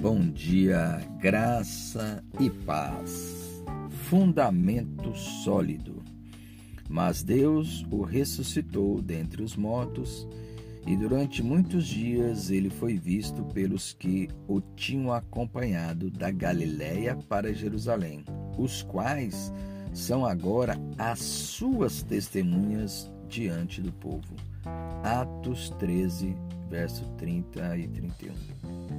Bom dia, graça e paz. Fundamento sólido. Mas Deus o ressuscitou dentre os mortos, e durante muitos dias ele foi visto pelos que o tinham acompanhado da Galiléia para Jerusalém, os quais são agora as suas testemunhas diante do povo. Atos 13, verso 30 e 31.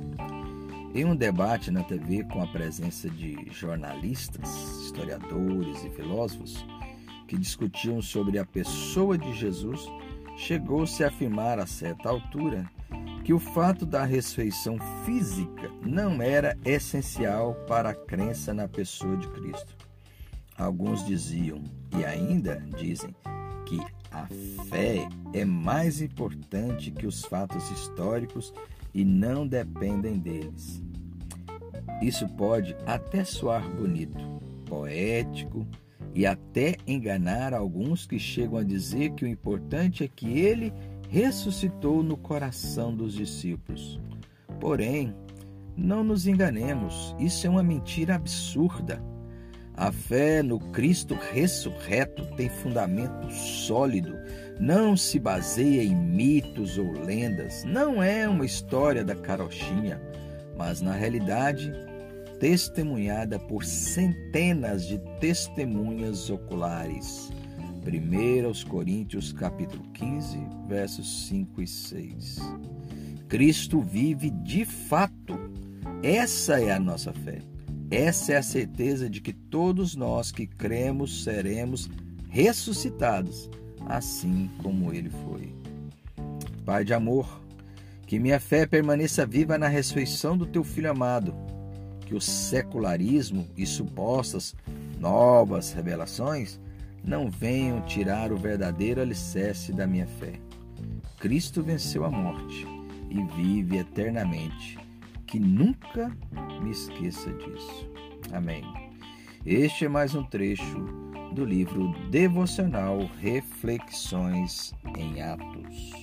Em um debate na TV com a presença de jornalistas, historiadores e filósofos que discutiam sobre a pessoa de Jesus, chegou-se a afirmar a certa altura que o fato da ressurreição física não era essencial para a crença na pessoa de Cristo. Alguns diziam, e ainda dizem, que a fé é mais importante que os fatos históricos e não dependem deles. Isso pode até soar bonito, poético e até enganar alguns que chegam a dizer que o importante é que ele ressuscitou no coração dos discípulos. Porém, não nos enganemos, isso é uma mentira absurda. A fé no Cristo ressurreto tem fundamento sólido, não se baseia em mitos ou lendas, não é uma história da carochinha, mas na realidade testemunhada por centenas de testemunhas oculares. 1 Coríntios capítulo 15, versos 5 e 6. Cristo vive de fato. Essa é a nossa fé. Essa é a certeza de que todos nós que cremos seremos ressuscitados, assim como ele foi. Pai de amor, que minha fé permaneça viva na ressurreição do teu filho amado, que o secularismo e supostas novas revelações não venham tirar o verdadeiro alicerce da minha fé. Cristo venceu a morte e vive eternamente que nunca me esqueça disso. Amém. Este é mais um trecho do livro devocional Reflexões em Atos.